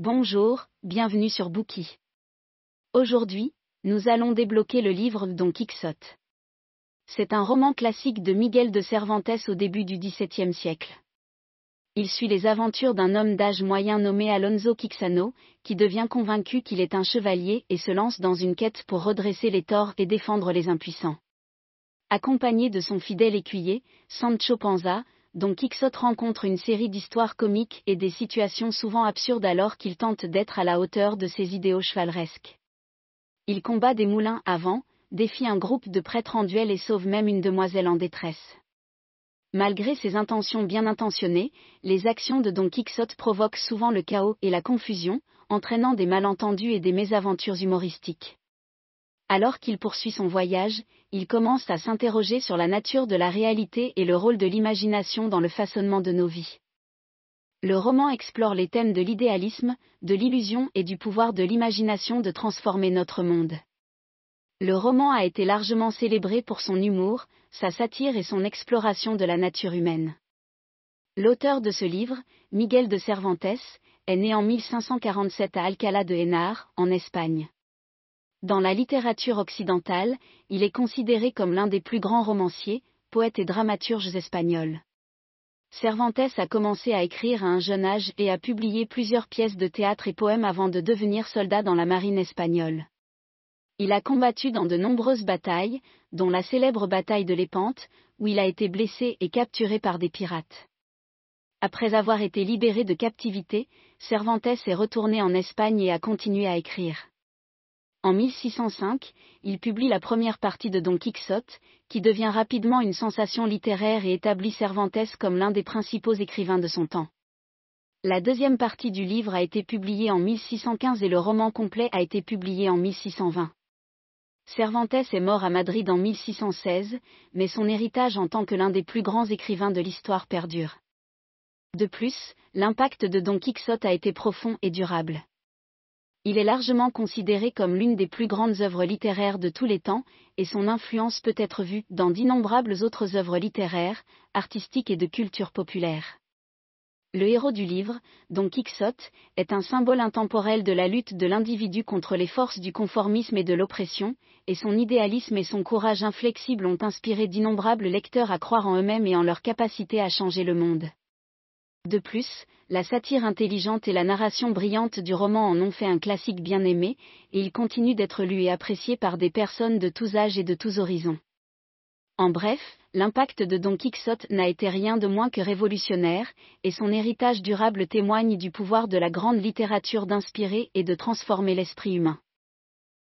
Bonjour, bienvenue sur Bookie. Aujourd'hui, nous allons débloquer le livre Don Quixote. C'est un roman classique de Miguel de Cervantes au début du XVIIe siècle. Il suit les aventures d'un homme d'âge moyen nommé Alonso Quixano, qui devient convaincu qu'il est un chevalier et se lance dans une quête pour redresser les torts et défendre les impuissants. Accompagné de son fidèle écuyer, Sancho Panza, dont Quixote rencontre une série d'histoires comiques et des situations souvent absurdes alors qu'il tente d'être à la hauteur de ses idéaux chevaleresques. Il combat des moulins à défie un groupe de prêtres en duel et sauve même une demoiselle en détresse. Malgré ses intentions bien intentionnées, les actions de Don Quixote provoquent souvent le chaos et la confusion, entraînant des malentendus et des mésaventures humoristiques. Alors qu'il poursuit son voyage, il commence à s'interroger sur la nature de la réalité et le rôle de l'imagination dans le façonnement de nos vies. Le roman explore les thèmes de l'idéalisme, de l'illusion et du pouvoir de l'imagination de transformer notre monde. Le roman a été largement célébré pour son humour, sa satire et son exploration de la nature humaine. L'auteur de ce livre, Miguel de Cervantes, est né en 1547 à Alcalá de Henar, en Espagne. Dans la littérature occidentale, il est considéré comme l'un des plus grands romanciers, poètes et dramaturges espagnols. Cervantes a commencé à écrire à un jeune âge et a publié plusieurs pièces de théâtre et poèmes avant de devenir soldat dans la marine espagnole. Il a combattu dans de nombreuses batailles, dont la célèbre bataille de l'Épante, où il a été blessé et capturé par des pirates. Après avoir été libéré de captivité, Cervantes est retourné en Espagne et a continué à écrire. En 1605, il publie la première partie de Don Quixote, qui devient rapidement une sensation littéraire et établit Cervantes comme l'un des principaux écrivains de son temps. La deuxième partie du livre a été publiée en 1615 et le roman complet a été publié en 1620. Cervantes est mort à Madrid en 1616, mais son héritage en tant que l'un des plus grands écrivains de l'histoire perdure. De plus, l'impact de Don Quixote a été profond et durable. Il est largement considéré comme l'une des plus grandes œuvres littéraires de tous les temps, et son influence peut être vue dans d'innombrables autres œuvres littéraires, artistiques et de culture populaire. Le héros du livre, Don Quixote, est un symbole intemporel de la lutte de l'individu contre les forces du conformisme et de l'oppression, et son idéalisme et son courage inflexible ont inspiré d'innombrables lecteurs à croire en eux-mêmes et en leur capacité à changer le monde. De plus, la satire intelligente et la narration brillante du roman en ont fait un classique bien aimé, et il continue d'être lu et apprécié par des personnes de tous âges et de tous horizons. En bref, l'impact de Don Quixote n'a été rien de moins que révolutionnaire, et son héritage durable témoigne du pouvoir de la grande littérature d'inspirer et de transformer l'esprit humain.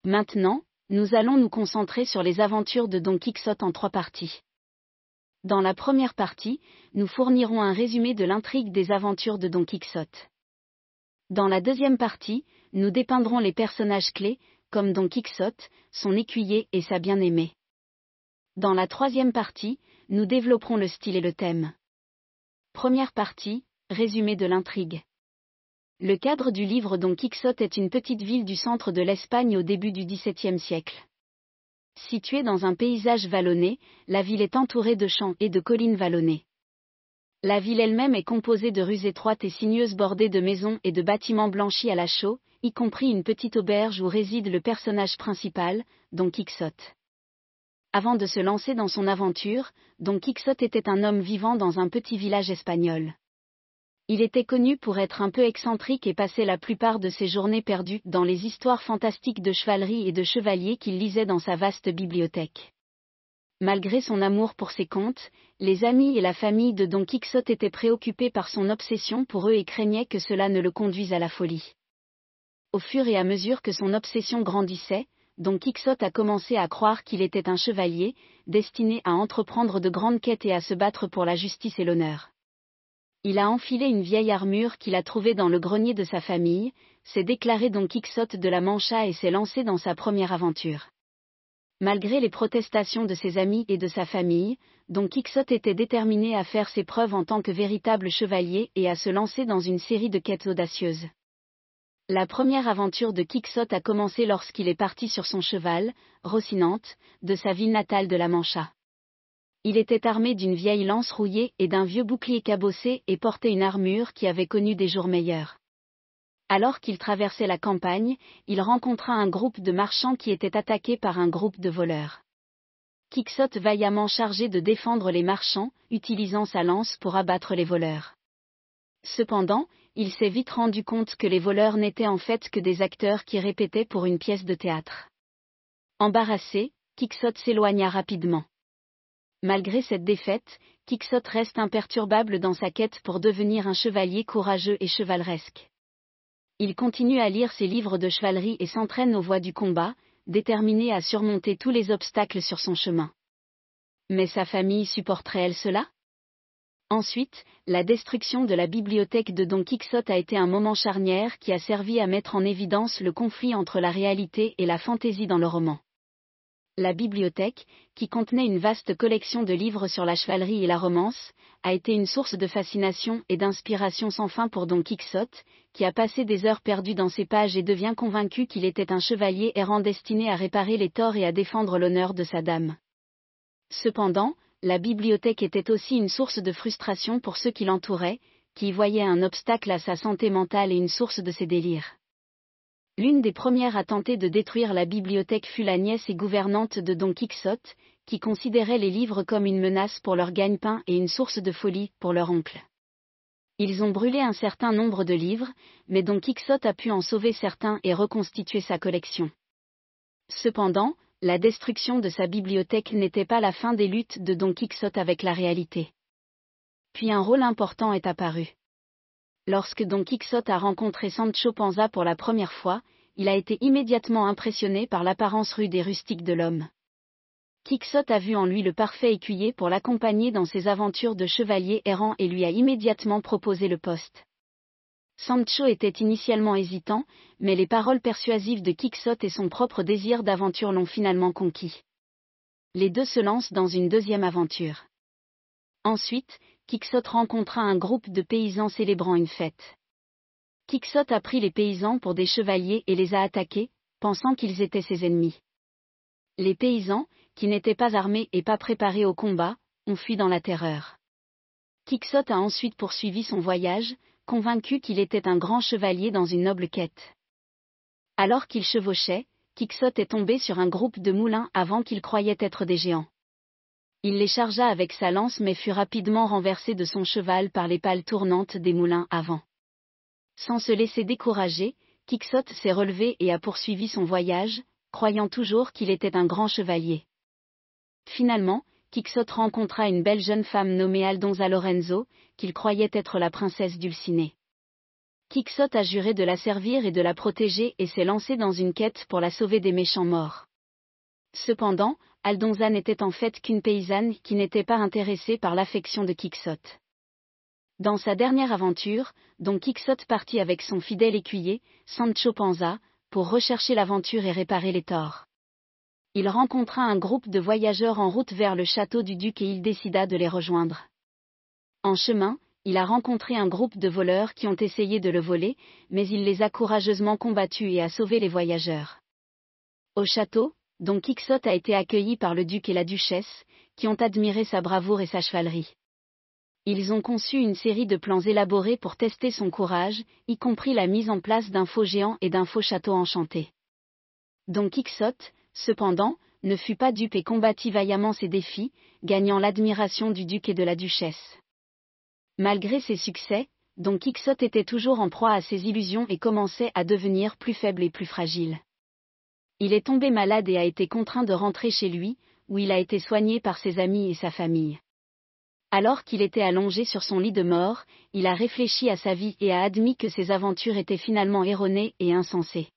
Maintenant, nous allons nous concentrer sur les aventures de Don Quixote en trois parties. Dans la première partie, nous fournirons un résumé de l'intrigue des aventures de Don Quixote. Dans la deuxième partie, nous dépeindrons les personnages clés, comme Don Quixote, son écuyer et sa bien-aimée. Dans la troisième partie, nous développerons le style et le thème. Première partie, résumé de l'intrigue. Le cadre du livre Don Quixote est une petite ville du centre de l'Espagne au début du XVIIe siècle. Située dans un paysage vallonné, la ville est entourée de champs et de collines vallonnées. La ville elle-même est composée de rues étroites et sinueuses bordées de maisons et de bâtiments blanchis à la chaux, y compris une petite auberge où réside le personnage principal, Don Quixote. Avant de se lancer dans son aventure, Don Quixote était un homme vivant dans un petit village espagnol. Il était connu pour être un peu excentrique et passer la plupart de ses journées perdues dans les histoires fantastiques de chevalerie et de chevaliers qu'il lisait dans sa vaste bibliothèque. Malgré son amour pour ses contes, les amis et la famille de Don Quixote étaient préoccupés par son obsession pour eux et craignaient que cela ne le conduise à la folie. Au fur et à mesure que son obsession grandissait, Don Quixote a commencé à croire qu'il était un chevalier, destiné à entreprendre de grandes quêtes et à se battre pour la justice et l'honneur. Il a enfilé une vieille armure qu'il a trouvée dans le grenier de sa famille, s'est déclaré Don Quixote de la Mancha et s'est lancé dans sa première aventure. Malgré les protestations de ses amis et de sa famille, Don Quixote était déterminé à faire ses preuves en tant que véritable chevalier et à se lancer dans une série de quêtes audacieuses. La première aventure de Quixote a commencé lorsqu'il est parti sur son cheval, Rocinante, de sa ville natale de la Mancha. Il était armé d'une vieille lance rouillée et d'un vieux bouclier cabossé et portait une armure qui avait connu des jours meilleurs. Alors qu'il traversait la campagne, il rencontra un groupe de marchands qui était attaqué par un groupe de voleurs. Quixote vaillamment chargé de défendre les marchands, utilisant sa lance pour abattre les voleurs. Cependant, il s'est vite rendu compte que les voleurs n'étaient en fait que des acteurs qui répétaient pour une pièce de théâtre. Embarrassé, Quixote s'éloigna rapidement. Malgré cette défaite, Quixote reste imperturbable dans sa quête pour devenir un chevalier courageux et chevaleresque. Il continue à lire ses livres de chevalerie et s'entraîne aux voies du combat, déterminé à surmonter tous les obstacles sur son chemin. Mais sa famille supporterait-elle cela? Ensuite, la destruction de la bibliothèque de Don Quixote a été un moment charnière qui a servi à mettre en évidence le conflit entre la réalité et la fantaisie dans le roman. La bibliothèque, qui contenait une vaste collection de livres sur la chevalerie et la romance, a été une source de fascination et d'inspiration sans fin pour Don Quixote, qui a passé des heures perdues dans ses pages et devient convaincu qu'il était un chevalier errant destiné à réparer les torts et à défendre l'honneur de sa dame. Cependant, la bibliothèque était aussi une source de frustration pour ceux qui l'entouraient, qui y voyaient un obstacle à sa santé mentale et une source de ses délires. L'une des premières à tenter de détruire la bibliothèque fut la nièce et gouvernante de Don Quixote, qui considérait les livres comme une menace pour leur gagne-pain et une source de folie pour leur oncle. Ils ont brûlé un certain nombre de livres, mais Don Quixote a pu en sauver certains et reconstituer sa collection. Cependant, la destruction de sa bibliothèque n'était pas la fin des luttes de Don Quixote avec la réalité. Puis un rôle important est apparu. Lorsque Don Quixote a rencontré Sancho Panza pour la première fois, il a été immédiatement impressionné par l'apparence rude et rustique de l'homme. Quixote a vu en lui le parfait écuyer pour l'accompagner dans ses aventures de chevalier errant et lui a immédiatement proposé le poste. Sancho était initialement hésitant, mais les paroles persuasives de Quixote et son propre désir d'aventure l'ont finalement conquis. Les deux se lancent dans une deuxième aventure. Ensuite, Quixote rencontra un groupe de paysans célébrant une fête. Quixote a pris les paysans pour des chevaliers et les a attaqués, pensant qu'ils étaient ses ennemis. Les paysans, qui n'étaient pas armés et pas préparés au combat, ont fui dans la terreur. Quixote a ensuite poursuivi son voyage, convaincu qu'il était un grand chevalier dans une noble quête. Alors qu'il chevauchait, Quixote est tombé sur un groupe de moulins avant qu'il croyait être des géants. Il les chargea avec sa lance mais fut rapidement renversé de son cheval par les pales tournantes des moulins avant. Sans se laisser décourager, Quixote s'est relevé et a poursuivi son voyage, croyant toujours qu'il était un grand chevalier. Finalement, Quixote rencontra une belle jeune femme nommée Aldonza Lorenzo, qu'il croyait être la princesse Dulcinée. Quixote a juré de la servir et de la protéger et s'est lancé dans une quête pour la sauver des méchants morts. Cependant, Aldonza n'était en fait qu'une paysanne qui n'était pas intéressée par l'affection de Quixote. Dans sa dernière aventure, dont Quixote partit avec son fidèle écuyer, Sancho Panza, pour rechercher l'aventure et réparer les torts. Il rencontra un groupe de voyageurs en route vers le château du duc et il décida de les rejoindre. En chemin, il a rencontré un groupe de voleurs qui ont essayé de le voler, mais il les a courageusement combattus et a sauvé les voyageurs. Au château, dont Quixote a été accueilli par le duc et la duchesse, qui ont admiré sa bravoure et sa chevalerie. Ils ont conçu une série de plans élaborés pour tester son courage, y compris la mise en place d'un faux géant et d'un faux château enchanté. Don Quixote, cependant, ne fut pas dupe et combattit vaillamment ces défis, gagnant l'admiration du duc et de la duchesse. Malgré ses succès, Don Quixote était toujours en proie à ses illusions et commençait à devenir plus faible et plus fragile. Il est tombé malade et a été contraint de rentrer chez lui, où il a été soigné par ses amis et sa famille. Alors qu'il était allongé sur son lit de mort, il a réfléchi à sa vie et a admis que ses aventures étaient finalement erronées et insensées.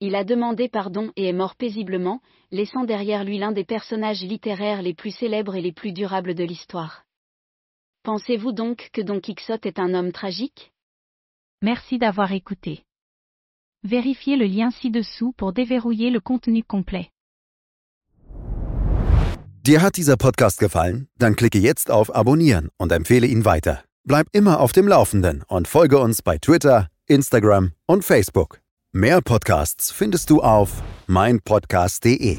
Il a demandé pardon et est mort paisiblement, laissant derrière lui l'un des personnages littéraires les plus célèbres et les plus durables de l'histoire. Pensez-vous donc que Don Quixote est un homme tragique? Merci d'avoir écouté. Vérifiez le lien ci-dessous pour déverrouiller le contenu complet. Dir hat dieser Podcast gefallen? Dann klicke jetzt auf Abonnieren und empfehle ihn weiter. Bleib immer auf dem Laufenden und folge uns bei Twitter, Instagram und Facebook. Mehr Podcasts findest du auf meinpodcast.de.